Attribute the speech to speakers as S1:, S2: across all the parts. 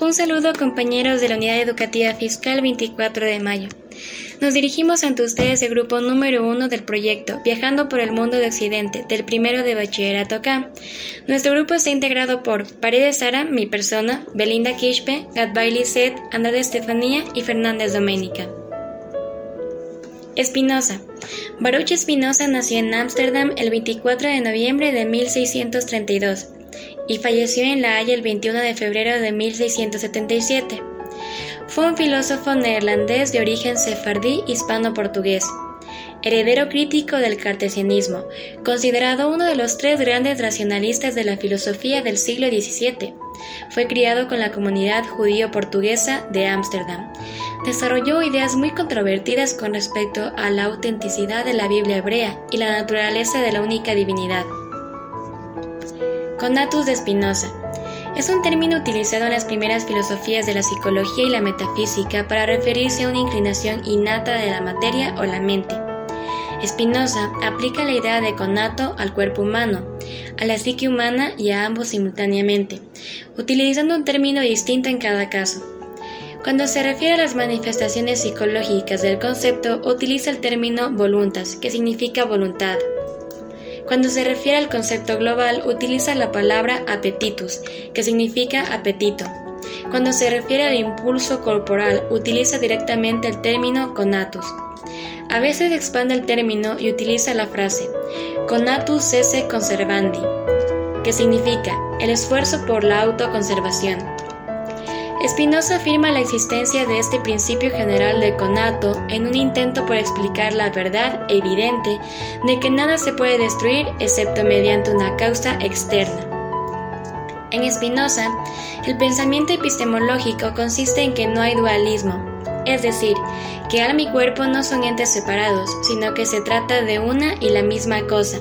S1: Un saludo compañeros de la Unidad Educativa Fiscal 24 de mayo. Nos dirigimos ante ustedes el grupo número uno del proyecto Viajando por el Mundo de Occidente, del primero de bachillerato acá. Nuestro grupo está integrado por Paredes Sara, mi persona, Belinda Quispe, Gatbailey Seth, Andrade Estefanía y Fernández Doménica. Espinosa. Baruch Espinosa nació en Ámsterdam el 24 de noviembre de 1632 y falleció en La Haya el 21 de febrero de 1677. Fue un filósofo neerlandés de origen sefardí hispano-portugués, heredero crítico del cartesianismo, considerado uno de los tres grandes racionalistas de la filosofía del siglo XVII. Fue criado con la comunidad judío-portuguesa de Ámsterdam. Desarrolló ideas muy controvertidas con respecto a la autenticidad de la Biblia hebrea y la naturaleza de la única divinidad. Conatus de Spinoza. Es un término utilizado en las primeras filosofías de la psicología y la metafísica para referirse a una inclinación innata de la materia o la mente. Spinoza aplica la idea de conato al cuerpo humano, a la psique humana y a ambos simultáneamente, utilizando un término distinto en cada caso. Cuando se refiere a las manifestaciones psicológicas del concepto, utiliza el término voluntas, que significa voluntad. Cuando se refiere al concepto global, utiliza la palabra apetitus, que significa apetito. Cuando se refiere al impulso corporal, utiliza directamente el término conatus. A veces expande el término y utiliza la frase conatus esse conservandi, que significa el esfuerzo por la autoconservación. Spinoza afirma la existencia de este principio general de conato en un intento por explicar la verdad evidente de que nada se puede destruir excepto mediante una causa externa. En Spinoza, el pensamiento epistemológico consiste en que no hay dualismo, es decir, que alma y cuerpo no son entes separados, sino que se trata de una y la misma cosa,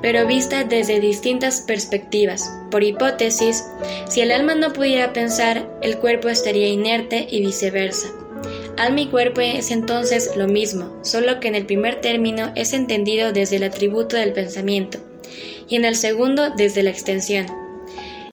S1: pero vista desde distintas perspectivas. Por hipótesis, si el alma no pudiera pensar, el cuerpo estaría inerte y viceversa. Alma y cuerpo es entonces lo mismo, solo que en el primer término es entendido desde el atributo del pensamiento y en el segundo desde la extensión.